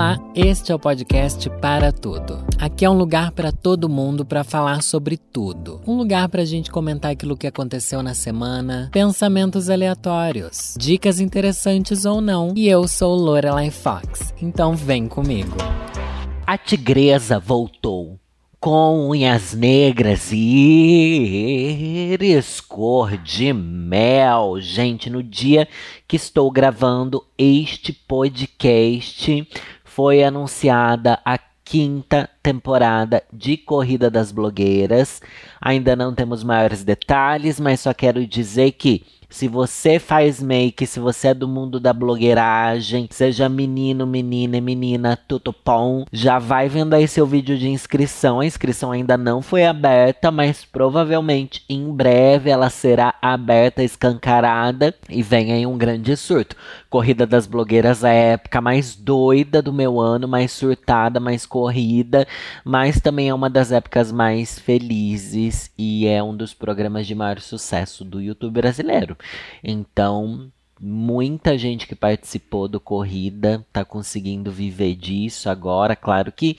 Olá, este é o podcast Para Tudo. Aqui é um lugar para todo mundo para falar sobre tudo. Um lugar para a gente comentar aquilo que aconteceu na semana, pensamentos aleatórios, dicas interessantes ou não. E eu sou Lorelai Fox, então vem comigo. A tigresa voltou com unhas negras e íris cor de mel. Gente, no dia que estou gravando este podcast, foi anunciada a quinta temporada de Corrida das Blogueiras. Ainda não temos maiores detalhes, mas só quero dizer que se você faz make, se você é do mundo da blogueiragem, seja menino, menina menina, tudo bom, já vai vendo aí seu vídeo de inscrição. A inscrição ainda não foi aberta, mas provavelmente em breve ela será aberta, escancarada e vem aí um grande surto. Corrida das blogueiras a época mais doida do meu ano, mais surtada, mais corrida, mas também é uma das épocas mais felizes e é um dos programas de maior sucesso do YouTube brasileiro. Então, muita gente que participou do corrida está conseguindo viver disso agora. Claro que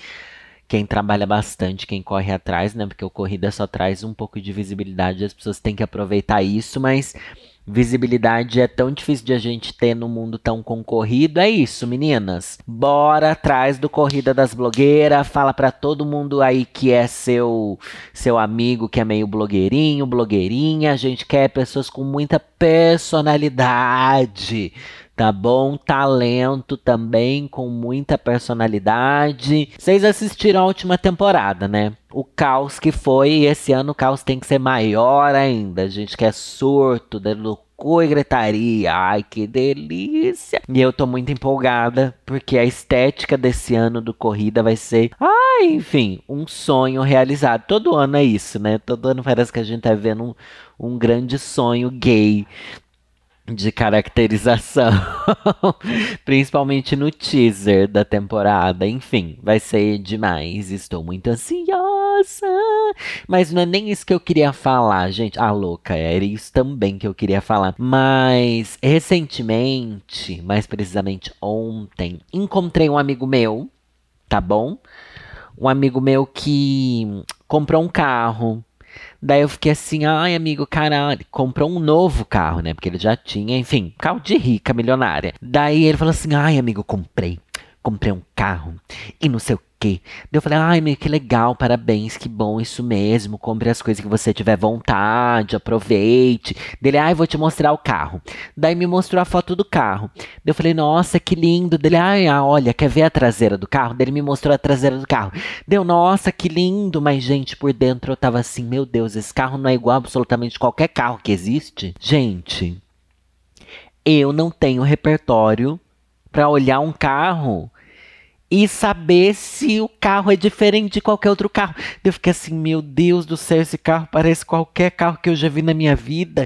quem trabalha bastante, quem corre atrás, né? Porque o corrida só traz um pouco de visibilidade, as pessoas têm que aproveitar isso, mas visibilidade é tão difícil de a gente ter no mundo tão concorrido. É isso, meninas. Bora atrás do Corrida das Blogueiras. Fala para todo mundo aí que é seu seu amigo que é meio blogueirinho, blogueirinha. A gente quer pessoas com muita personalidade tá bom? Talento também, com muita personalidade. Vocês assistiram a última temporada, né? O caos que foi, e esse ano o caos tem que ser maior ainda. A gente quer surto, de loucura e gritaria. Ai, que delícia! E eu tô muito empolgada, porque a estética desse ano do Corrida vai ser, ai, enfim, um sonho realizado. Todo ano é isso, né? Todo ano parece que a gente tá vendo um, um grande sonho gay de caracterização, principalmente no teaser da temporada. Enfim, vai ser demais. Estou muito ansiosa. Mas não é nem isso que eu queria falar, gente. Ah, louca, era isso também que eu queria falar. Mas recentemente, mais precisamente ontem, encontrei um amigo meu, tá bom? Um amigo meu que comprou um carro Daí eu fiquei assim, ai, amigo, caralho, comprou um novo carro, né? Porque ele já tinha, enfim, carro de rica, milionária. Daí ele falou assim, ai, amigo, comprei. Comprei um carro e não sei o quê. Daí eu falei, ai, meu, que legal, parabéns, que bom, isso mesmo. Compre as coisas que você tiver vontade, aproveite. Dele, ai, vou te mostrar o carro. Daí me mostrou a foto do carro. Daí eu falei, nossa, que lindo. Dele, ai, ah, olha, quer ver a traseira do carro? Daí ele me mostrou a traseira do carro. Deu, nossa, que lindo. Mas, gente, por dentro eu tava assim, meu Deus, esse carro não é igual a absolutamente qualquer carro que existe. Gente, eu não tenho repertório para olhar um carro e saber se o carro é diferente de qualquer outro carro. Eu fiquei assim, meu Deus do céu, esse carro parece qualquer carro que eu já vi na minha vida.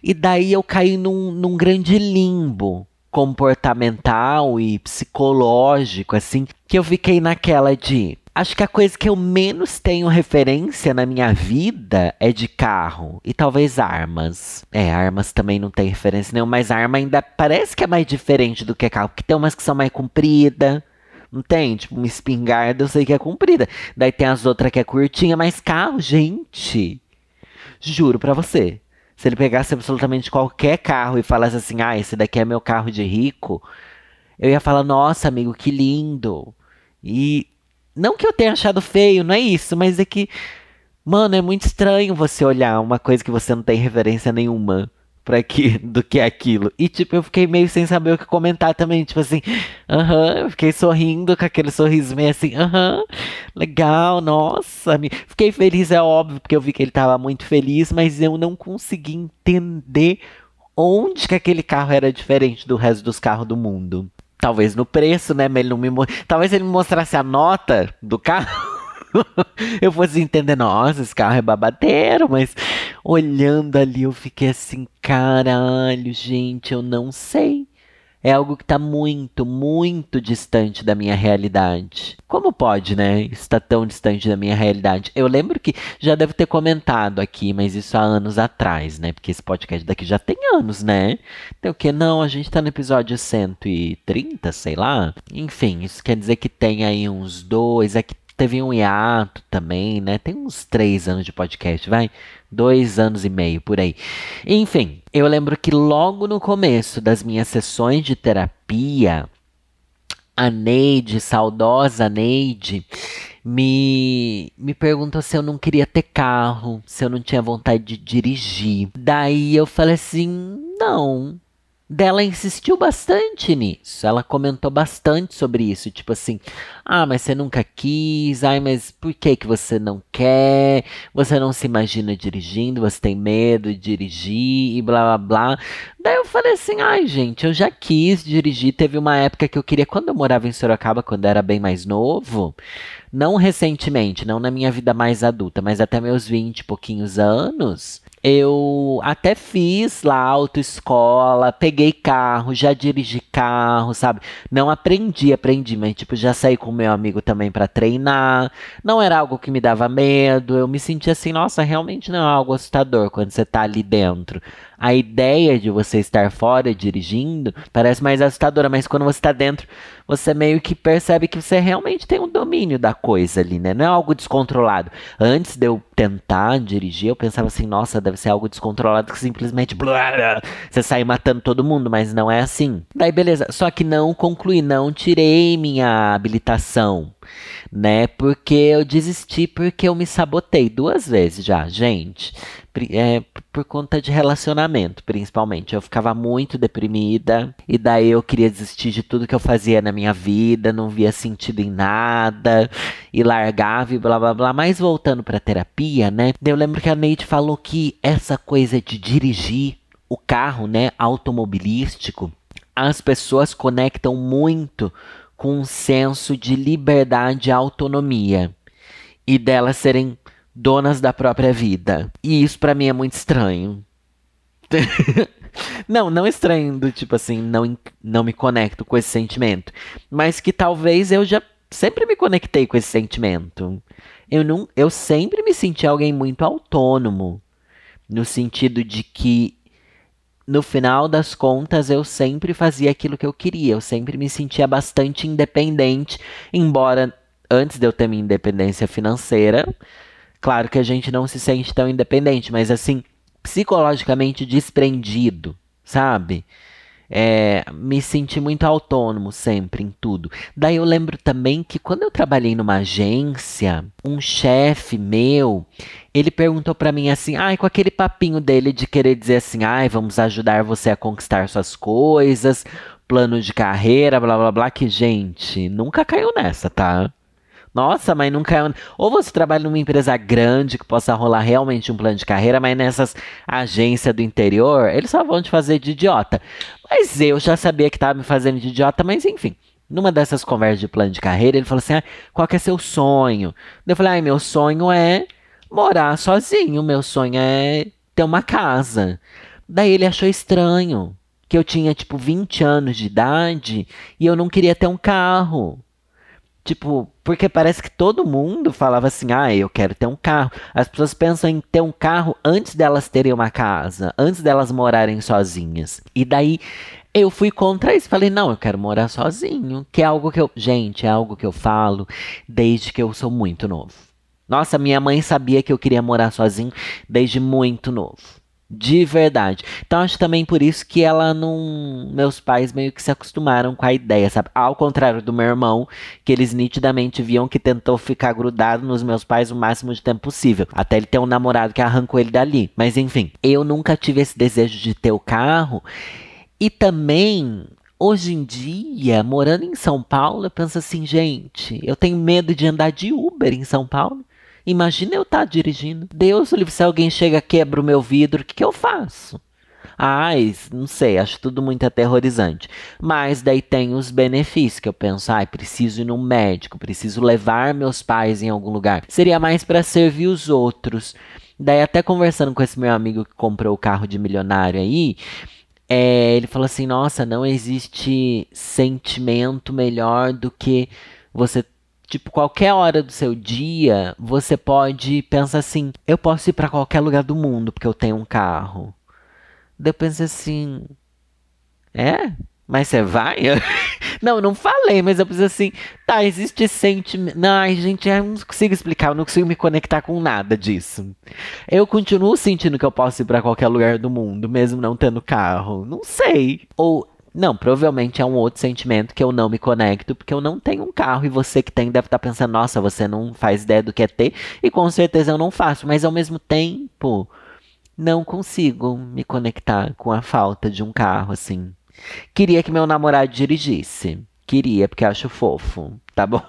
E daí eu caí num, num grande limbo comportamental e psicológico, assim, que eu fiquei naquela de. Acho que a coisa que eu menos tenho referência na minha vida é de carro e talvez armas. É, armas também não tem referência nenhuma, mas arma ainda parece que é mais diferente do que carro, porque tem umas que são mais compridas, não tem? Tipo, uma espingarda eu sei que é comprida. Daí tem as outras que é curtinha, mas carro, gente. Juro pra você. Se ele pegasse absolutamente qualquer carro e falasse assim, ah, esse daqui é meu carro de rico, eu ia falar, nossa, amigo, que lindo. E não que eu tenha achado feio, não é isso, mas é que, mano, é muito estranho você olhar uma coisa que você não tem referência nenhuma pra que, do que aquilo. E, tipo, eu fiquei meio sem saber o que comentar também. Tipo assim, aham, uh -huh, eu fiquei sorrindo com aquele sorriso meio assim, aham, uh -huh, legal, nossa. Me... Fiquei feliz, é óbvio, porque eu vi que ele tava muito feliz, mas eu não consegui entender onde que aquele carro era diferente do resto dos carros do mundo. Talvez no preço, né? Mas ele não me... Talvez ele me mostrasse a nota do carro. eu fosse entender, nossa, esse carro é babadeiro, mas olhando ali eu fiquei assim, caralho, gente, eu não sei. é algo que está muito, muito distante da minha realidade. Como pode, né? Está tão distante da minha realidade. Eu lembro que já devo ter comentado aqui, mas isso há anos atrás, né? Porque esse podcast daqui já tem anos, né? Tem o que? Não, a gente está no episódio 130, sei lá. Enfim, isso quer dizer que tem aí uns dois. É teve um hiato também, né? Tem uns três anos de podcast, vai? Dois anos e meio por aí. Enfim, eu lembro que logo no começo das minhas sessões de terapia, a Neide, saudosa Neide, me, me perguntou se eu não queria ter carro, se eu não tinha vontade de dirigir. Daí eu falei assim: não, dela insistiu bastante nisso. Ela comentou bastante sobre isso, tipo assim: "Ah, mas você nunca quis. Ai, mas por que que você não quer? Você não se imagina dirigindo, você tem medo de dirigir e blá blá blá". Daí eu falei assim: "Ai, gente, eu já quis dirigir. Teve uma época que eu queria quando eu morava em Sorocaba, quando eu era bem mais novo, não recentemente, não na minha vida mais adulta, mas até meus 20 e pouquinhos anos, eu até fiz lá autoescola, peguei carro, já dirigi carro, sabe? Não aprendi, aprendi, mas tipo, já saí com meu amigo também para treinar. Não era algo que me dava medo, eu me sentia assim, nossa, realmente não é algo assustador quando você tá ali dentro a ideia de você estar fora dirigindo parece mais assustadora, mas quando você está dentro, você meio que percebe que você realmente tem um domínio da coisa ali, né? Não é algo descontrolado. Antes de eu tentar dirigir, eu pensava assim, nossa, deve ser algo descontrolado que simplesmente blá, blá, você sai matando todo mundo, mas não é assim. Daí beleza, só que não concluí, não tirei minha habilitação né? Porque eu desisti porque eu me sabotei duas vezes já, gente. É, por conta de relacionamento, principalmente. Eu ficava muito deprimida e daí eu queria desistir de tudo que eu fazia na minha vida, não via sentido em nada e largava e blá blá blá. Mas voltando para terapia, né? Eu lembro que a Neide falou que essa coisa de dirigir o carro, né, automobilístico, as pessoas conectam muito com um senso de liberdade e autonomia e delas serem donas da própria vida. E isso para mim é muito estranho. não, não estranho do tipo assim, não, não me conecto com esse sentimento, mas que talvez eu já sempre me conectei com esse sentimento. Eu não, eu sempre me senti alguém muito autônomo, no sentido de que no final das contas, eu sempre fazia aquilo que eu queria. Eu sempre me sentia bastante independente, embora antes de eu ter minha independência financeira, claro que a gente não se sente tão independente, mas assim, psicologicamente desprendido, sabe? É, me senti muito autônomo sempre em tudo. Daí eu lembro também que quando eu trabalhei numa agência, um chefe meu, ele perguntou para mim assim, ai, com aquele papinho dele de querer dizer assim, ai, vamos ajudar você a conquistar suas coisas, plano de carreira, blá blá blá, que gente, nunca caiu nessa, tá? Nossa, mas nunca. Ou você trabalha numa empresa grande que possa rolar realmente um plano de carreira, mas nessas agências do interior, eles só vão te fazer de idiota. Mas eu já sabia que estava me fazendo de idiota, mas enfim. Numa dessas conversas de plano de carreira, ele falou assim: ah, qual que é seu sonho? Eu falei: ah, meu sonho é morar sozinho, meu sonho é ter uma casa. Daí ele achou estranho que eu tinha tipo 20 anos de idade e eu não queria ter um carro. Tipo, porque parece que todo mundo falava assim: ah, eu quero ter um carro. As pessoas pensam em ter um carro antes delas terem uma casa, antes delas morarem sozinhas. E daí eu fui contra isso. Falei: não, eu quero morar sozinho. Que é algo que eu. Gente, é algo que eu falo desde que eu sou muito novo. Nossa, minha mãe sabia que eu queria morar sozinho desde muito novo. De verdade. Então acho também por isso que ela não. Meus pais meio que se acostumaram com a ideia, sabe? Ao contrário do meu irmão, que eles nitidamente viam que tentou ficar grudado nos meus pais o máximo de tempo possível. Até ele ter um namorado que arrancou ele dali. Mas enfim, eu nunca tive esse desejo de ter o carro. E também Hoje em dia, morando em São Paulo, eu penso assim, gente, eu tenho medo de andar de Uber em São Paulo. Imagina eu estar tá dirigindo. Deus se alguém chega, quebra o meu vidro, o que, que eu faço? Ai, não sei, acho tudo muito aterrorizante. Mas daí tem os benefícios que eu penso, ai, preciso ir no médico, preciso levar meus pais em algum lugar. Seria mais para servir os outros. Daí até conversando com esse meu amigo que comprou o carro de milionário aí, é, ele falou assim: nossa, não existe sentimento melhor do que você. Tipo, qualquer hora do seu dia, você pode pensar assim: eu posso ir para qualquer lugar do mundo porque eu tenho um carro. Daí eu pensei assim: é? Mas você vai? não, não falei, mas eu preciso assim. Tá, existe sentimento. Ai, gente, eu não consigo explicar, eu não consigo me conectar com nada disso. Eu continuo sentindo que eu posso ir para qualquer lugar do mundo, mesmo não tendo carro. Não sei. Ou. Não, provavelmente é um outro sentimento que eu não me conecto, porque eu não tenho um carro e você que tem deve estar tá pensando, nossa, você não faz ideia do que é ter, e com certeza eu não faço, mas ao mesmo tempo, não consigo me conectar com a falta de um carro, assim. Queria que meu namorado dirigisse. Queria, porque acho fofo, tá bom?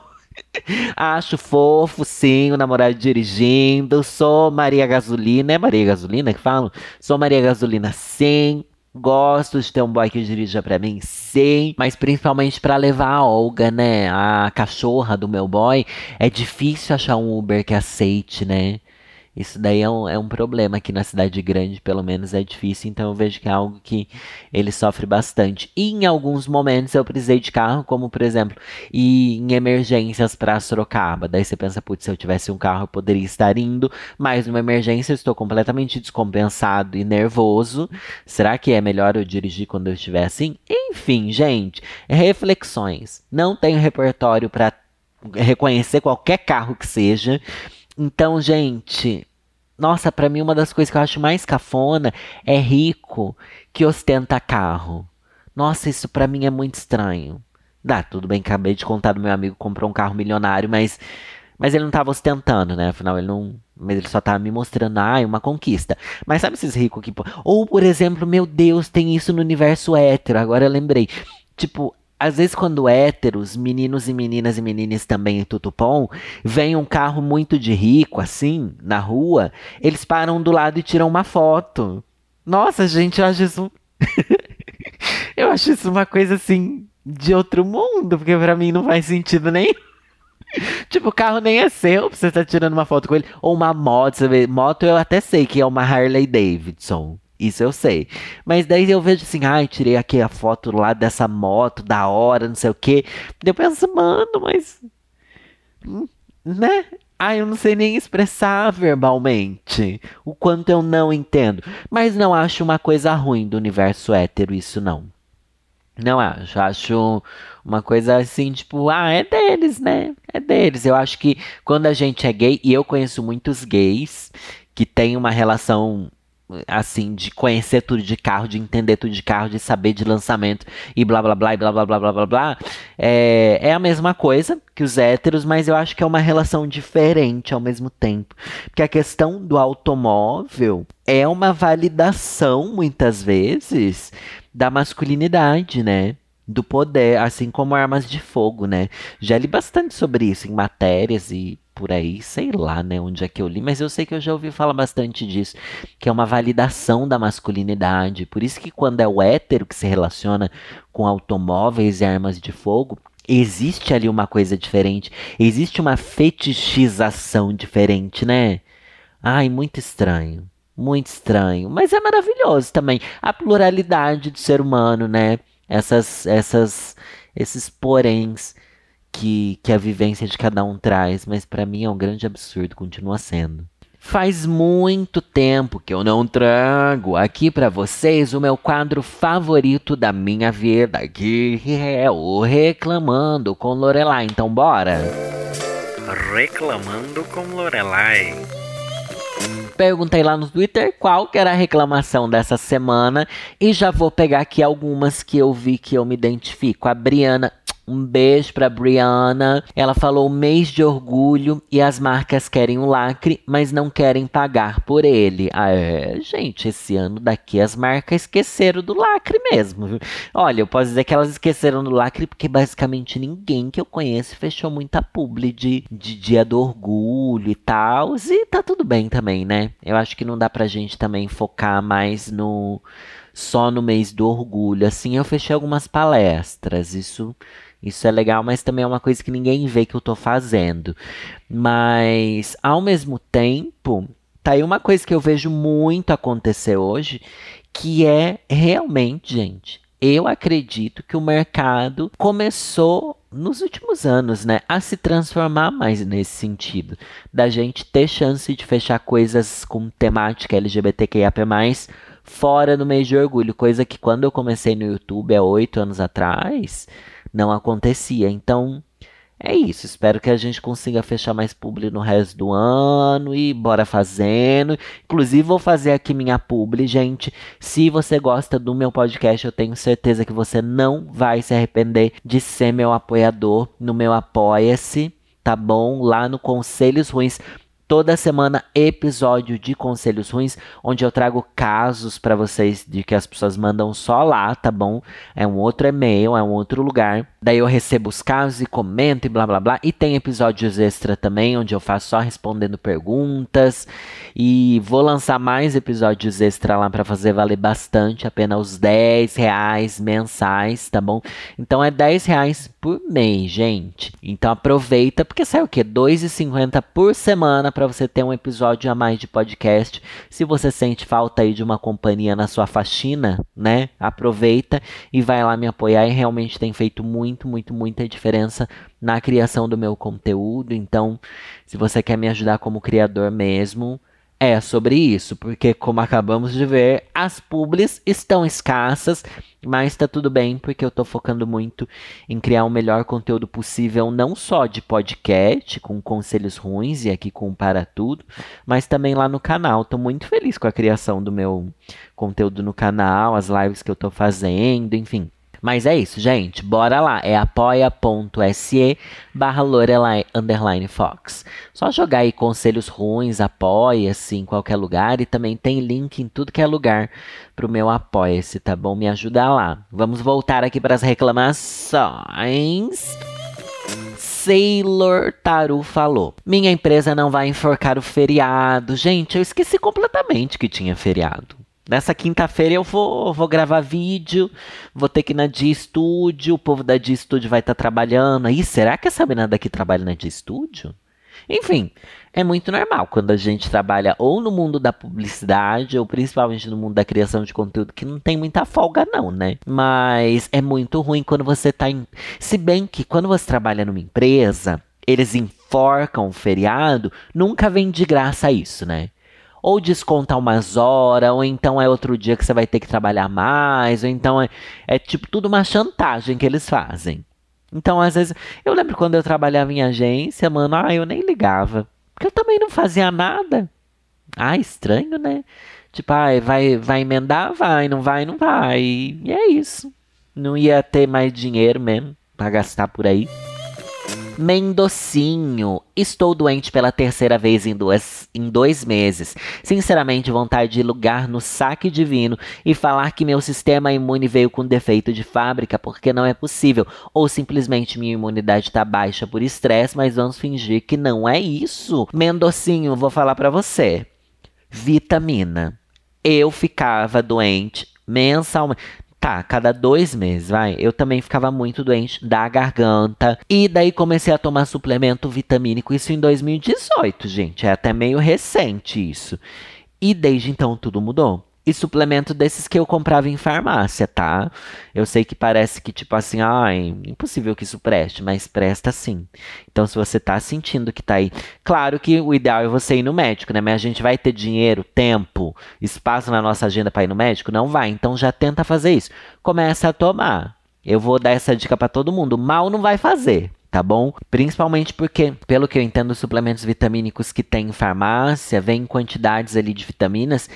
acho fofo, sim, o namorado dirigindo. Sou Maria Gasolina. É Maria Gasolina que falo? Sou Maria Gasolina, sim. Gosto de ter um boy que dirija pra mim, sim. Mas principalmente para levar a Olga, né? A cachorra do meu boy. É difícil achar um Uber que aceite, né? Isso daí é um, é um problema aqui na cidade grande, pelo menos é difícil, então eu vejo que é algo que ele sofre bastante. E em alguns momentos eu precisei de carro, como por exemplo, e em emergências para Sorocaba. Daí você pensa, putz, se eu tivesse um carro eu poderia estar indo, mas numa emergência eu estou completamente descompensado e nervoso. Será que é melhor eu dirigir quando eu estiver assim? Enfim, gente, reflexões. Não tenho repertório para reconhecer qualquer carro que seja. Então, gente, nossa, para mim uma das coisas que eu acho mais cafona é rico que ostenta carro. Nossa, isso para mim é muito estranho. Dá, tudo bem, acabei de contar do meu amigo comprou um carro milionário, mas mas ele não tava ostentando, né? Afinal, ele não. Mas ele só tava me mostrando, ah, uma conquista. Mas sabe esses ricos que. Ou, por exemplo, meu Deus, tem isso no universo hétero. Agora eu lembrei. Tipo, às vezes quando héteros, meninos e meninas e meninas também em Tutupom, vem um carro muito de rico, assim, na rua, eles param do lado e tiram uma foto. Nossa, gente, eu acho isso. eu acho isso uma coisa assim de outro mundo, porque para mim não faz sentido nem. tipo, o carro nem é seu pra você estar tá tirando uma foto com ele. Ou uma moto, você vê. Moto eu até sei que é uma Harley Davidson. Isso eu sei. Mas daí eu vejo assim, ai, tirei aqui a foto lá dessa moto, da hora, não sei o quê. Eu penso, mano, mas. Hum, né? Ai, eu não sei nem expressar verbalmente o quanto eu não entendo. Mas não acho uma coisa ruim do universo hétero, isso não. Não acho. Acho uma coisa assim, tipo, ah, é deles, né? É deles. Eu acho que quando a gente é gay, e eu conheço muitos gays que têm uma relação assim, de conhecer tudo de carro, de entender tudo de carro, de saber de lançamento e blá blá blá e blá blá blá blá blá blá. É, é a mesma coisa que os héteros, mas eu acho que é uma relação diferente ao mesmo tempo. Porque a questão do automóvel é uma validação, muitas vezes, da masculinidade, né? do poder, assim como armas de fogo, né? Já li bastante sobre isso em matérias e por aí, sei lá, né, onde é que eu li, mas eu sei que eu já ouvi falar bastante disso, que é uma validação da masculinidade. Por isso que quando é o hétero que se relaciona com automóveis e armas de fogo, existe ali uma coisa diferente, existe uma fetichização diferente, né? Ai, muito estranho. Muito estranho, mas é maravilhoso também a pluralidade do ser humano, né? essas, essas, esses poréns que, que a vivência de cada um traz, mas para mim é um grande absurdo, continua sendo. Faz muito tempo que eu não trago aqui para vocês o meu quadro favorito da minha vida, que é o Reclamando com Lorelai. Então bora! Reclamando com Lorelai. Perguntei lá no Twitter qual que era a reclamação dessa semana e já vou pegar aqui algumas que eu vi que eu me identifico. A Briana um beijo pra Brianna. Ela falou mês de orgulho e as marcas querem o lacre, mas não querem pagar por ele. Ah, é, gente, esse ano daqui as marcas esqueceram do lacre mesmo. Olha, eu posso dizer que elas esqueceram do lacre porque basicamente ninguém que eu conheço fechou muita publi de, de dia do orgulho e tal. E tá tudo bem também, né? Eu acho que não dá pra gente também focar mais no só no mês do orgulho. Assim, eu fechei algumas palestras. Isso isso é legal, mas também é uma coisa que ninguém vê que eu tô fazendo. Mas, ao mesmo tempo, Tá aí uma coisa que eu vejo muito acontecer hoje, que é realmente, gente, eu acredito que o mercado começou nos últimos anos, né, a se transformar mais nesse sentido, da gente ter chance de fechar coisas com temática LGBTQIA+, fora do mês de orgulho, coisa que quando eu comecei no YouTube há oito anos atrás, não acontecia. Então, é isso, espero que a gente consiga fechar mais publi no resto do ano e bora fazendo. Inclusive, vou fazer aqui minha publi, gente. Se você gosta do meu podcast, eu tenho certeza que você não vai se arrepender de ser meu apoiador no meu Apoia-se, tá bom? Lá no Conselhos Ruins toda semana episódio de Conselhos Ruins, onde eu trago casos para vocês de que as pessoas mandam só lá, tá bom? É um outro e-mail, é um outro lugar. Daí eu recebo os casos e comento e blá blá blá. E tem episódios extra também, onde eu faço só respondendo perguntas. E vou lançar mais episódios extra lá para fazer valer bastante, apenas os 10 reais mensais, tá bom? Então é 10 reais por mês, gente. Então aproveita, porque sai o quê? 2,50 por semana para você ter um episódio a mais de podcast. Se você sente falta aí de uma companhia na sua faxina, né? Aproveita e vai lá me apoiar e realmente tem feito muito, muito, muita diferença na criação do meu conteúdo. Então, se você quer me ajudar como criador mesmo, é sobre isso, porque como acabamos de ver, as publis estão escassas, mas tá tudo bem, porque eu tô focando muito em criar o melhor conteúdo possível, não só de podcast, com conselhos ruins e aqui com Para Tudo, mas também lá no canal. Tô muito feliz com a criação do meu conteúdo no canal, as lives que eu tô fazendo, enfim. Mas é isso, gente. Bora lá. É apoia.se barra Lorelai underline Fox. Só jogar aí conselhos ruins, apoia-se em qualquer lugar. E também tem link em tudo que é lugar pro meu apoia-se, tá bom? Me ajuda lá. Vamos voltar aqui para as reclamações. Sailor Taru falou: Minha empresa não vai enforcar o feriado. Gente, eu esqueci completamente que tinha feriado. Nessa quinta-feira eu vou, vou gravar vídeo, vou ter que ir na Dia Studio, o povo da Dia Studio vai estar tá trabalhando. Aí, será que a Sabrina daqui trabalha na Dia Studio? Enfim, é muito normal quando a gente trabalha ou no mundo da publicidade, ou principalmente no mundo da criação de conteúdo, que não tem muita folga, não, né? Mas é muito ruim quando você tá em. Se bem que quando você trabalha numa empresa, eles enforcam o feriado, nunca vem de graça isso, né? Ou desconta umas horas, ou então é outro dia que você vai ter que trabalhar mais, ou então é, é tipo tudo uma chantagem que eles fazem. Então, às vezes, eu lembro quando eu trabalhava em agência, mano, ah, eu nem ligava. Porque eu também não fazia nada. Ah, estranho, né? Tipo, ah, vai, vai emendar? Vai, não vai, não vai. E é isso. Não ia ter mais dinheiro mesmo pra gastar por aí. Mendocinho. Estou doente pela terceira vez em, duas, em dois meses. Sinceramente, vontade de lugar no saque divino e falar que meu sistema imune veio com defeito de fábrica, porque não é possível. Ou simplesmente minha imunidade está baixa por estresse, mas vamos fingir que não é isso. Mendocinho, vou falar para você. Vitamina. Eu ficava doente mensalmente. Tá, cada dois meses, vai. Eu também ficava muito doente da garganta. E daí comecei a tomar suplemento vitamínico, isso em 2018, gente. É até meio recente isso. E desde então tudo mudou e suplemento desses que eu comprava em farmácia, tá? Eu sei que parece que, tipo assim, ai, impossível que isso preste, mas presta sim. Então, se você tá sentindo que tá aí. Claro que o ideal é você ir no médico, né? Mas a gente vai ter dinheiro, tempo, espaço na nossa agenda para ir no médico? Não vai. Então, já tenta fazer isso. Começa a tomar. Eu vou dar essa dica para todo mundo. Mal não vai fazer tá bom? Principalmente porque, pelo que eu entendo, os suplementos vitamínicos que tem em farmácia vêm quantidades ali de vitaminas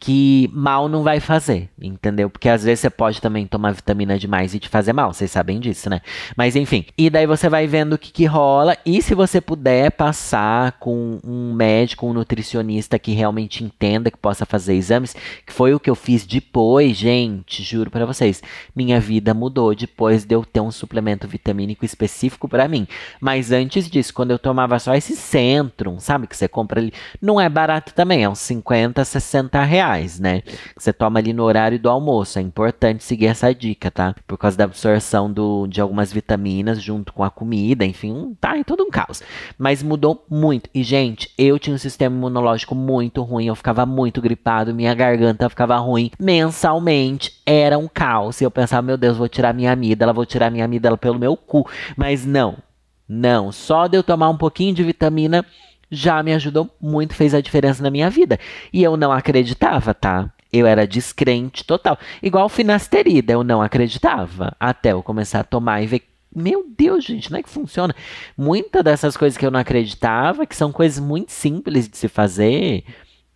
que mal não vai fazer, entendeu? Porque às vezes você pode também tomar vitamina demais e te fazer mal, vocês sabem disso, né? Mas enfim, e daí você vai vendo o que, que rola e se você puder passar com um médico, um nutricionista que realmente entenda, que possa fazer exames, que foi o que eu fiz depois, gente, juro para vocês, minha vida mudou depois de eu ter um suplemento vitamínico específico para mim. Mas antes disso, quando eu tomava só esse Centrum, sabe, que você compra ali, não é barato também, é uns 50, 60 reais reais, né? Você toma ali no horário do almoço. É importante seguir essa dica, tá? Por causa da absorção do, de algumas vitaminas junto com a comida, enfim, tá em todo um caos. Mas mudou muito. E, gente, eu tinha um sistema imunológico muito ruim, eu ficava muito gripado, minha garganta ficava ruim mensalmente. Era um caos. E eu pensava, meu Deus, vou tirar minha amígdala, vou tirar minha amígdala pelo meu cu. Mas não, não. Só de eu tomar um pouquinho de vitamina já me ajudou muito, fez a diferença na minha vida. E eu não acreditava, tá? Eu era descrente total. Igual finasterida, eu não acreditava. Até eu começar a tomar e ver. Meu Deus, gente, não é que funciona. Muitas dessas coisas que eu não acreditava, que são coisas muito simples de se fazer.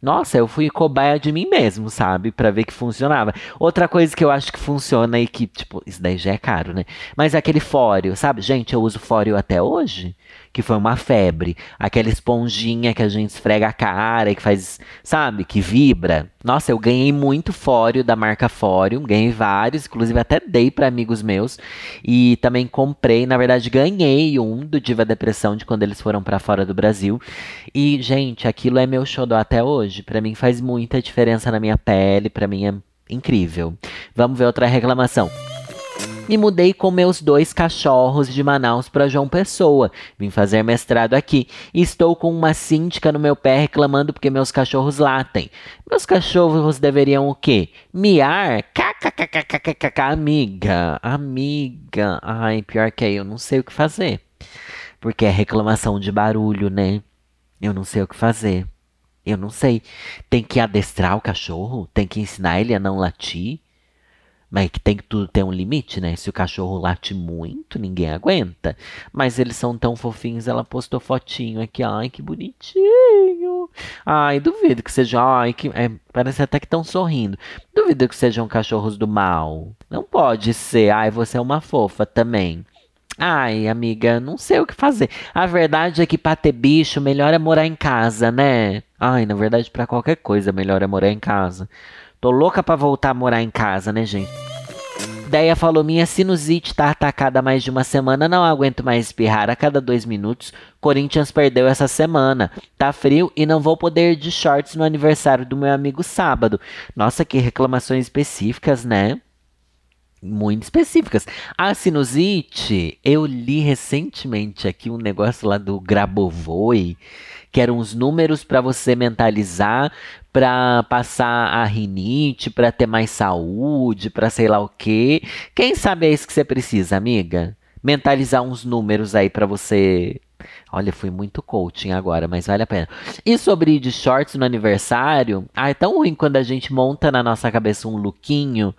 Nossa, eu fui cobaia de mim mesmo, sabe? Para ver que funcionava. Outra coisa que eu acho que funciona e que, tipo, isso daí já é caro, né? Mas é aquele fóreo, sabe? Gente, eu uso fóreo até hoje que foi uma febre. Aquela esponjinha que a gente esfrega a cara e que faz, sabe, que vibra. Nossa, eu ganhei muito fório da marca Fório, ganhei vários, inclusive até dei para amigos meus. E também comprei, na verdade, ganhei um do Diva Depressão de quando eles foram para fora do Brasil. E, gente, aquilo é meu xodó até hoje. Para mim faz muita diferença na minha pele, para mim é incrível. Vamos ver outra reclamação. Me mudei com meus dois cachorros de Manaus para João Pessoa. Vim fazer mestrado aqui. E estou com uma síndica no meu pé reclamando porque meus cachorros latem. Meus cachorros deveriam o quê? Miar? KKKKKKK, amiga. Amiga. Ai, pior que aí, eu não sei o que fazer. Porque é reclamação de barulho, né? Eu não sei o que fazer. Eu não sei. Tem que adestrar o cachorro? Tem que ensinar ele a não latir? Mas que tem que tudo ter um limite, né? Se o cachorro late muito, ninguém aguenta. Mas eles são tão fofinhos, ela postou fotinho aqui. Ai, que bonitinho. Ai, duvido que sejam. Ai, que. É, parece até que estão sorrindo. Duvido que sejam cachorros do mal. Não pode ser. Ai, você é uma fofa também. Ai, amiga, não sei o que fazer. A verdade é que pra ter bicho, melhor é morar em casa, né? Ai, na verdade, para qualquer coisa, melhor é morar em casa. Tô louca pra voltar a morar em casa, né, gente? Deia falou: Minha sinusite tá atacada há mais de uma semana, não aguento mais espirrar a cada dois minutos. Corinthians perdeu essa semana. Tá frio e não vou poder ir de shorts no aniversário do meu amigo sábado. Nossa, que reclamações específicas, né? Muito específicas. A sinusite, eu li recentemente aqui um negócio lá do Grabovoi que eram os números para você mentalizar, para passar a rinite, para ter mais saúde, para sei lá o quê. Quem sabe é isso que você precisa, amiga? Mentalizar uns números aí para você Olha, fui muito coaching agora, mas vale a pena. E sobre ir de shorts no aniversário, ah, é tão ruim quando a gente monta na nossa cabeça um lookinho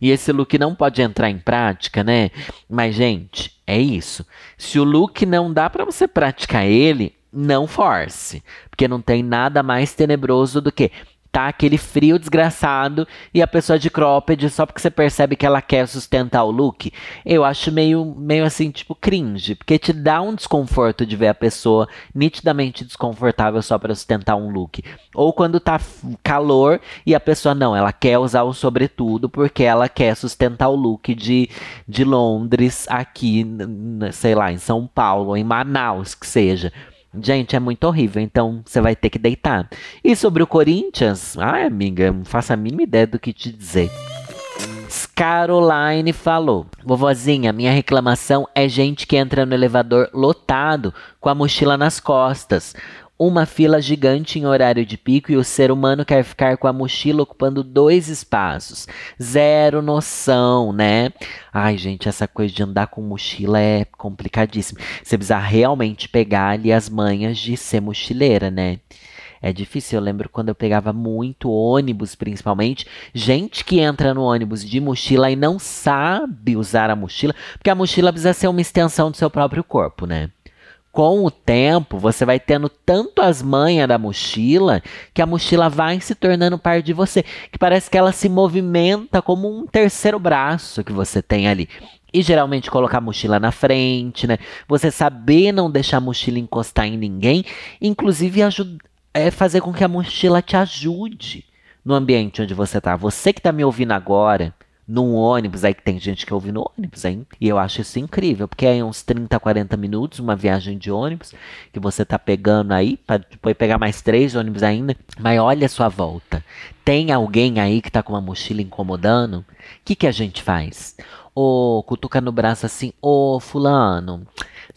e esse look não pode entrar em prática, né? Mas, gente, é isso. Se o look não dá para você praticar ele, não force, porque não tem nada mais tenebroso do que tá aquele frio desgraçado e a pessoa de cropped só porque você percebe que ela quer sustentar o look. Eu acho meio, meio assim, tipo, cringe, porque te dá um desconforto de ver a pessoa nitidamente desconfortável só para sustentar um look. Ou quando tá calor e a pessoa não, ela quer usar o sobretudo porque ela quer sustentar o look de, de Londres aqui, sei lá, em São Paulo, em Manaus, que seja. Gente, é muito horrível, então você vai ter que deitar. E sobre o Corinthians, ai amiga, não faço a mínima ideia do que te dizer. Caroline falou: Vovozinha, minha reclamação é gente que entra no elevador lotado com a mochila nas costas uma fila gigante em horário de pico e o ser humano quer ficar com a mochila ocupando dois espaços. Zero noção, né? Ai, gente, essa coisa de andar com mochila é complicadíssimo. Você precisa realmente pegar ali as manhas de ser mochileira, né? É difícil. Eu lembro quando eu pegava muito ônibus, principalmente. Gente que entra no ônibus de mochila e não sabe usar a mochila, porque a mochila precisa ser uma extensão do seu próprio corpo, né? Com o tempo, você vai tendo tanto as manhas da mochila que a mochila vai se tornando parte de você, que parece que ela se movimenta como um terceiro braço que você tem ali. E geralmente colocar a mochila na frente, né? Você saber não deixar a mochila encostar em ninguém, inclusive é fazer com que a mochila te ajude no ambiente onde você está. Você que está me ouvindo agora, num ônibus, aí que tem gente que ouve no ônibus, hein? E eu acho isso incrível, porque é uns 30, 40 minutos, uma viagem de ônibus, que você tá pegando aí, para depois pegar mais três ônibus ainda. Mas olha a sua volta. Tem alguém aí que tá com uma mochila incomodando? O que, que a gente faz? Ô, cutuca no braço assim, ô fulano,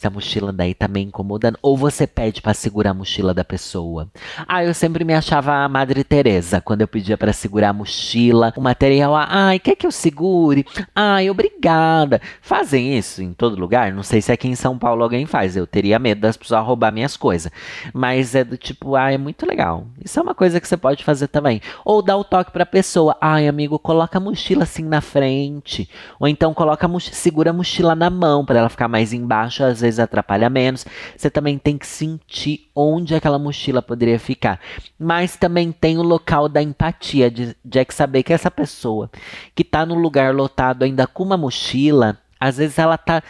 se a mochila daí tá meio incomodando. Ou você pede para segurar a mochila da pessoa. Ah, eu sempre me achava a Madre Teresa quando eu pedia para segurar a mochila, o material. Ai, quer que eu segure? Ai, obrigada. Fazem isso em todo lugar? Não sei se aqui em São Paulo alguém faz. Eu teria medo das pessoas roubar minhas coisas. Mas é do tipo, ah, é muito legal. Isso é uma coisa que você pode fazer também. Ou dar o toque pra pessoa. Ai, amigo, coloca a mochila assim na frente. Ou então coloca a mochila, segura a mochila na mão para ela ficar mais embaixo, às vezes vezes atrapalha menos. Você também tem que sentir onde aquela mochila poderia ficar. Mas também tem o local da empatia, de, de é que saber que essa pessoa que está no lugar lotado ainda com uma mochila, às vezes ela está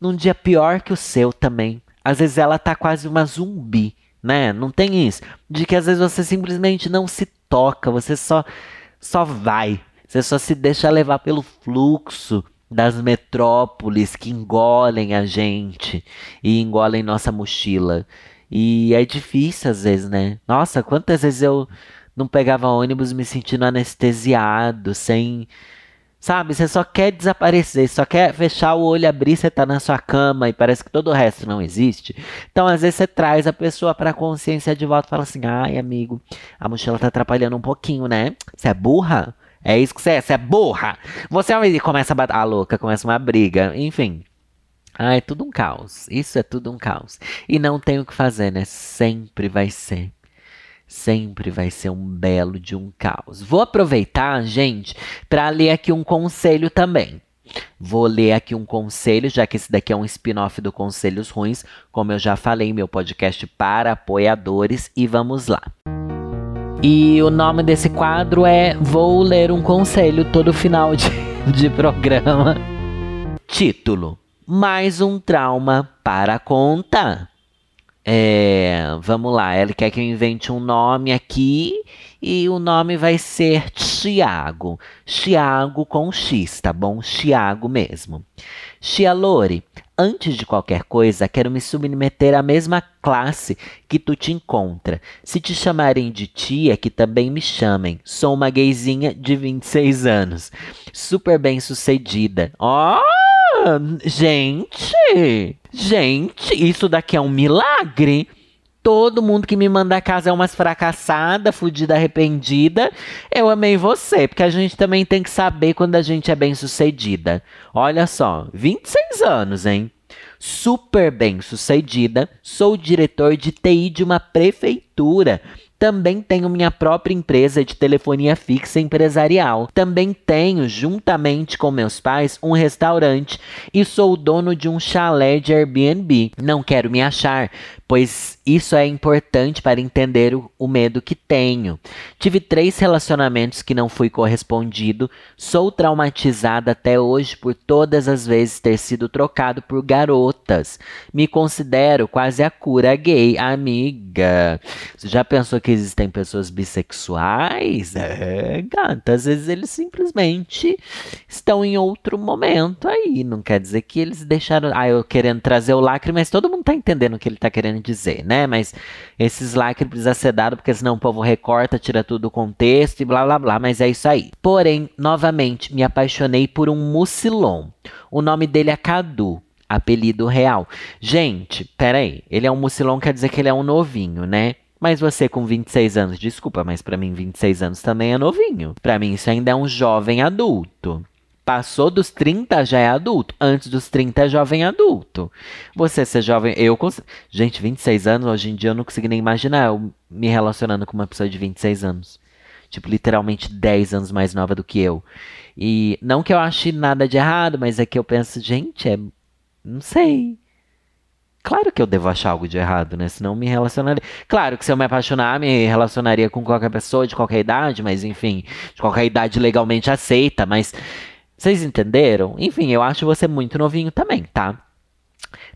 num dia pior que o seu também. Às vezes ela tá quase uma zumbi, né? Não tem isso. De que às vezes você simplesmente não se toca, você só só vai. Você só se deixa levar pelo fluxo das metrópoles que engolem a gente e engolem nossa mochila. E é difícil às vezes, né? Nossa, quantas vezes eu não pegava ônibus me sentindo anestesiado, sem. Sabe, você só quer desaparecer, só quer fechar o olho, abrir, você tá na sua cama e parece que todo o resto não existe. Então, às vezes, você traz a pessoa pra consciência de volta e fala assim: ai, amigo, a mochila tá atrapalhando um pouquinho, né? Você é burra? É isso que você é, você é burra. Você começa a bater. Ah, louca, começa uma briga. Enfim. Ah, é tudo um caos. Isso é tudo um caos. E não tem o que fazer, né? Sempre vai ser. Sempre vai ser um belo de um caos. Vou aproveitar, gente, para ler aqui um conselho também. Vou ler aqui um conselho, já que esse daqui é um spin-off do Conselhos Ruins, como eu já falei, meu podcast para apoiadores, e vamos lá. E o nome desse quadro é Vou Ler um Conselho todo final de, de programa. Título: Mais um trauma para conta. É, vamos lá, ela quer que eu invente um nome aqui e o nome vai ser Tiago. Tiago com X, tá bom? Tiago mesmo. Tia Lore, Antes de qualquer coisa, quero me submeter à mesma classe que tu te encontra. Se te chamarem de tia, que também me chamem. Sou uma gayzinha de 26 anos. Super bem sucedida. Oh, gente! Gente, isso daqui é um milagre! Todo mundo que me manda casa é umas fracassada, fudida, arrependida. Eu amei você, porque a gente também tem que saber quando a gente é bem sucedida. Olha só, 26 anos, hein? Super bem sucedida, sou diretor de TI de uma prefeitura. Também tenho minha própria empresa de telefonia fixa empresarial. Também tenho, juntamente com meus pais, um restaurante e sou dono de um chalé de Airbnb. Não quero me achar, pois isso é importante para entender o, o, medo que tenho. Tive três relacionamentos que não fui correspondido, sou traumatizada até hoje por todas as vezes ter sido trocado por garotas. Me considero quase a cura gay, amiga. Você já pensou que existem pessoas bissexuais? É, gata, às vezes eles simplesmente estão em outro momento aí. Não quer dizer que eles deixaram. Ah, eu querendo trazer o lacre, mas todo mundo tá entendendo o que ele tá querendo dizer, né? Mas esses likes precisa ser dado porque senão o povo recorta, tira tudo do contexto e blá blá blá, mas é isso aí. Porém, novamente, me apaixonei por um mucilon. O nome dele é Cadu apelido real. Gente, peraí, ele é um mucilon, quer dizer que ele é um novinho, né? Mas você com 26 anos, desculpa, mas para mim 26 anos também é novinho. Para mim isso ainda é um jovem adulto. Passou dos 30 já é adulto. Antes dos 30 é jovem adulto. Você ser jovem. Eu consigo. Gente, 26 anos, hoje em dia eu não consigo nem imaginar eu me relacionando com uma pessoa de 26 anos. Tipo, literalmente 10 anos mais nova do que eu. E não que eu ache nada de errado, mas é que eu penso, gente, é. Não sei. Claro que eu devo achar algo de errado, né? Senão me relacionaria. Claro que se eu me apaixonar, me relacionaria com qualquer pessoa de qualquer idade, mas enfim, de qualquer idade legalmente aceita, mas vocês entenderam? Enfim, eu acho você muito novinho também, tá?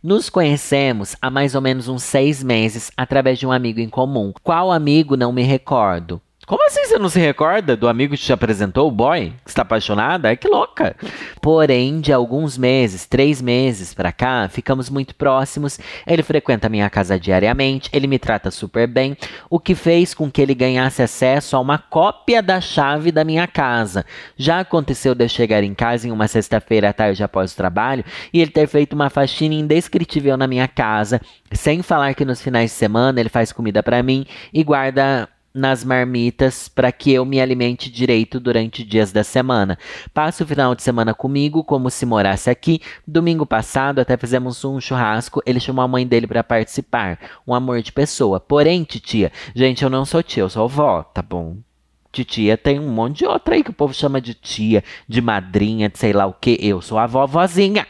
Nos conhecemos há mais ou menos uns seis meses através de um amigo em comum. Qual amigo não me recordo? Como assim você não se recorda do amigo que te apresentou, o boy? Que está apaixonada? É que louca. Porém, de alguns meses, três meses pra cá, ficamos muito próximos. Ele frequenta minha casa diariamente, ele me trata super bem, o que fez com que ele ganhasse acesso a uma cópia da chave da minha casa. Já aconteceu de eu chegar em casa em uma sexta-feira à tarde após o trabalho e ele ter feito uma faxina indescritível na minha casa, sem falar que nos finais de semana ele faz comida para mim e guarda nas marmitas para que eu me alimente direito durante dias da semana. Passa o final de semana comigo como se morasse aqui. Domingo passado até fizemos um churrasco, ele chamou a mãe dele para participar. Um amor de pessoa. Porém, titia, gente, eu não sou tia, eu sou avó, tá bom? Titia tem um monte de outra aí que o povo chama de tia, de madrinha, de sei lá o que. Eu sou a vovozinha.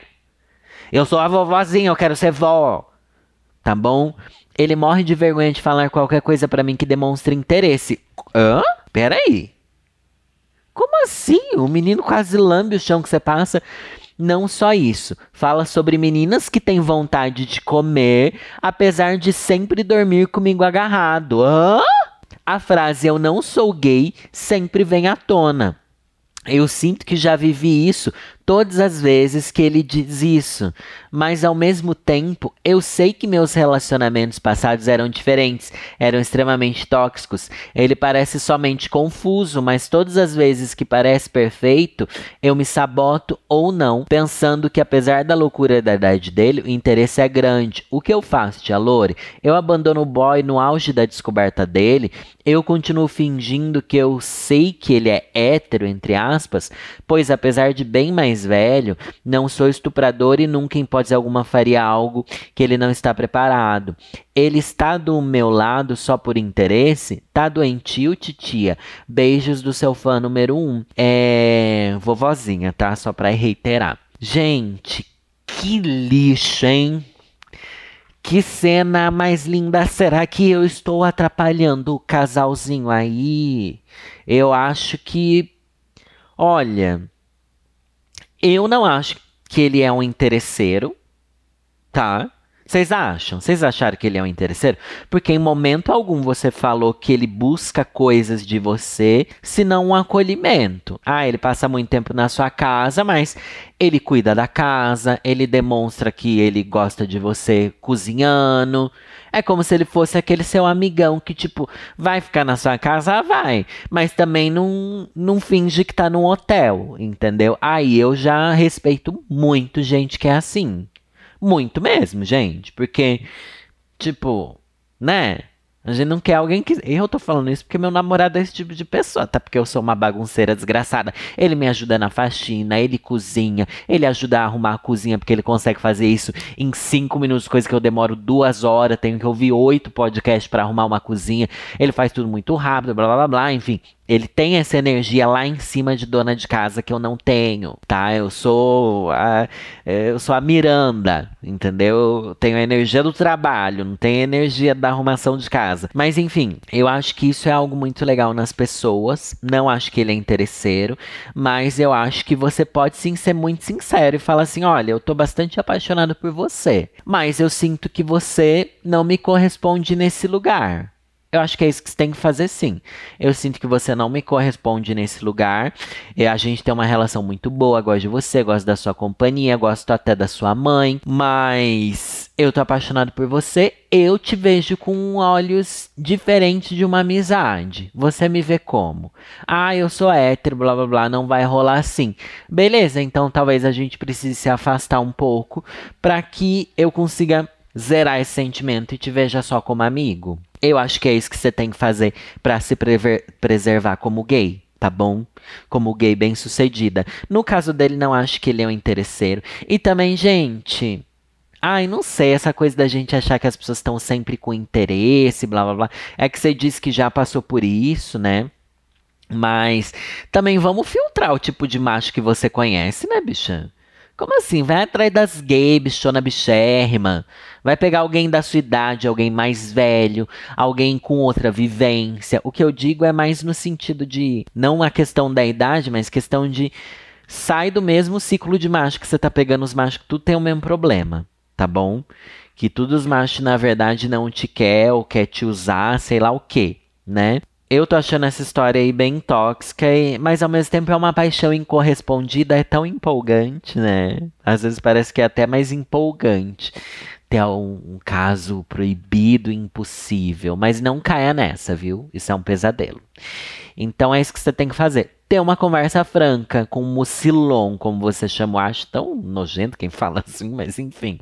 Eu sou a vovozinha, eu quero ser vó. Tá bom? Ele morre de vergonha de falar qualquer coisa para mim que demonstre interesse. Hã? Peraí. Como assim? O menino quase lambe o chão que você passa. Não só isso, fala sobre meninas que têm vontade de comer, apesar de sempre dormir comigo agarrado. Hã? A frase eu não sou gay sempre vem à tona. Eu sinto que já vivi isso todas as vezes que ele diz isso, mas ao mesmo tempo eu sei que meus relacionamentos passados eram diferentes, eram extremamente tóxicos. Ele parece somente confuso, mas todas as vezes que parece perfeito, eu me saboto ou não, pensando que apesar da loucura da idade dele, o interesse é grande. O que eu faço, tia Lore? Eu abandono o boy no auge da descoberta dele, eu continuo fingindo que eu sei que ele é hétero, entre aspas, pois apesar de bem mais mais velho, não sou estuprador e nunca, em hipótese alguma, faria algo que ele não está preparado. Ele está do meu lado só por interesse? Tá doentio, titia? Beijos do seu fã número um. É. vovozinha, tá? Só pra reiterar. Gente, que lixo, hein? Que cena mais linda! Será que eu estou atrapalhando o casalzinho aí? Eu acho que. Olha, eu não acho que ele é um interesseiro, tá? Vocês acham? Vocês acharam que ele é um interesseiro? Porque em momento algum você falou que ele busca coisas de você, senão um acolhimento. Ah, ele passa muito tempo na sua casa, mas ele cuida da casa, ele demonstra que ele gosta de você cozinhando. É como se ele fosse aquele seu amigão que, tipo, vai ficar na sua casa? Ah, vai. Mas também não, não finge que tá num hotel, entendeu? Aí eu já respeito muito gente que é assim. Muito mesmo, gente. Porque, tipo, né? A gente não quer alguém que. Eu tô falando isso porque meu namorado é esse tipo de pessoa, tá? Porque eu sou uma bagunceira desgraçada. Ele me ajuda na faxina, ele cozinha, ele ajuda a arrumar a cozinha, porque ele consegue fazer isso em cinco minutos, coisa que eu demoro duas horas. Tenho que ouvir oito podcasts para arrumar uma cozinha. Ele faz tudo muito rápido, blá blá blá blá, enfim. Ele tem essa energia lá em cima de dona de casa que eu não tenho, tá? Eu sou a, eu sou a Miranda, entendeu? Eu tenho a energia do trabalho, não tenho a energia da arrumação de casa. Mas enfim, eu acho que isso é algo muito legal nas pessoas. Não acho que ele é interesseiro, mas eu acho que você pode sim ser muito sincero e falar assim: olha, eu tô bastante apaixonado por você, mas eu sinto que você não me corresponde nesse lugar. Eu acho que é isso que você tem que fazer sim. Eu sinto que você não me corresponde nesse lugar. E a gente tem uma relação muito boa, gosto de você, gosto da sua companhia, gosto até da sua mãe, mas eu tô apaixonado por você. Eu te vejo com olhos diferentes de uma amizade. Você me vê como? Ah, eu sou hétero, blá blá blá, não vai rolar assim. Beleza, então talvez a gente precise se afastar um pouco para que eu consiga zerar esse sentimento e te veja só como amigo. Eu acho que é isso que você tem que fazer para se preservar como gay, tá bom? Como gay bem sucedida. No caso dele, não acho que ele é um interesseiro. E também, gente. Ai, não sei, essa coisa da gente achar que as pessoas estão sempre com interesse, blá blá blá. É que você disse que já passou por isso, né? Mas também vamos filtrar o tipo de macho que você conhece, né, bicha? Como assim? Vai atrás das gays, bichona bichérrima. Vai pegar alguém da sua idade, alguém mais velho, alguém com outra vivência. O que eu digo é mais no sentido de. Não a questão da idade, mas questão de. Sai do mesmo ciclo de macho que você tá pegando os machos que tudo tem o mesmo problema, tá bom? Que todos os machos, na verdade, não te quer ou quer te usar, sei lá o quê, né? Eu tô achando essa história aí bem tóxica, mas ao mesmo tempo é uma paixão incorrespondida, é tão empolgante, né? Às vezes parece que é até mais empolgante ter um, caso proibido, impossível. Mas não caia nessa, viu? Isso é um pesadelo. Então é isso que você tem que fazer. Ter uma conversa franca com um mucilon, como você chamou. Acho tão nojento quem fala assim, mas enfim.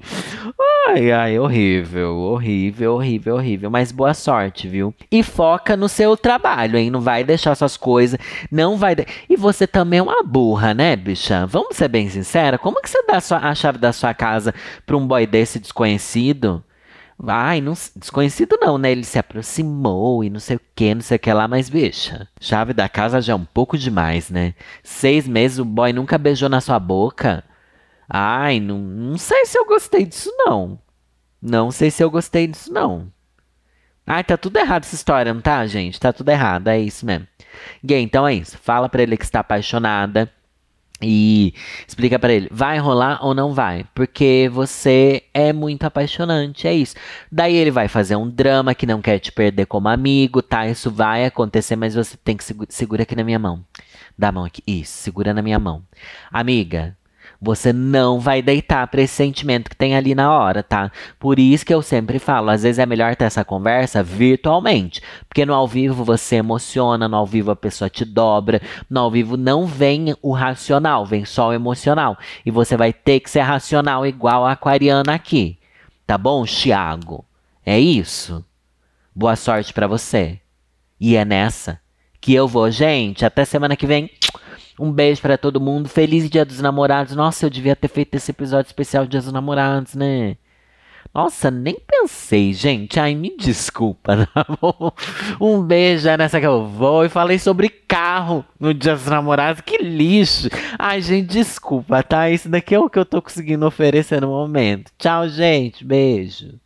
Ai, ai, horrível, horrível, horrível, horrível. Mas boa sorte, viu? E foca no seu trabalho, hein? Não vai deixar suas coisas, não vai. De... E você também é uma burra, né, bicha? Vamos ser bem sincera. Como que você dá a chave da sua casa pra um boy desse desconhecido? Ai, não, desconhecido não, né? Ele se aproximou e não sei o que, não sei o que lá, mas bicha, chave da casa já é um pouco demais, né? Seis meses o boy nunca beijou na sua boca. Ai, não, não sei se eu gostei disso, não. Não sei se eu gostei disso, não. Ai, tá tudo errado essa história, não tá, gente? Tá tudo errado, é isso mesmo. Gay, então é isso. Fala pra ele que está apaixonada. E explica para ele, vai rolar ou não vai? Porque você é muito apaixonante, é isso. Daí ele vai fazer um drama que não quer te perder como amigo, tá? Isso vai acontecer, mas você tem que segura, segura aqui na minha mão. Dá a mão aqui. Isso, segura na minha mão. Amiga, você não vai deitar para esse sentimento que tem ali na hora, tá? Por isso que eu sempre falo, às vezes é melhor ter essa conversa virtualmente, porque no ao vivo você emociona, no ao vivo a pessoa te dobra, no ao vivo não vem o racional, vem só o emocional, e você vai ter que ser racional igual a aquariana aqui. Tá bom, Thiago? É isso. Boa sorte para você. E é nessa que eu vou, gente. Até semana que vem. Um beijo para todo mundo. Feliz Dia dos Namorados. Nossa, eu devia ter feito esse episódio especial Dia dos Namorados, né? Nossa, nem pensei, gente. Ai, me desculpa, tá bom? Um beijo é nessa que eu vou. E falei sobre carro no Dia dos Namorados. Que lixo. Ai, gente, desculpa, tá? Isso daqui é o que eu tô conseguindo oferecer no momento. Tchau, gente. Beijo.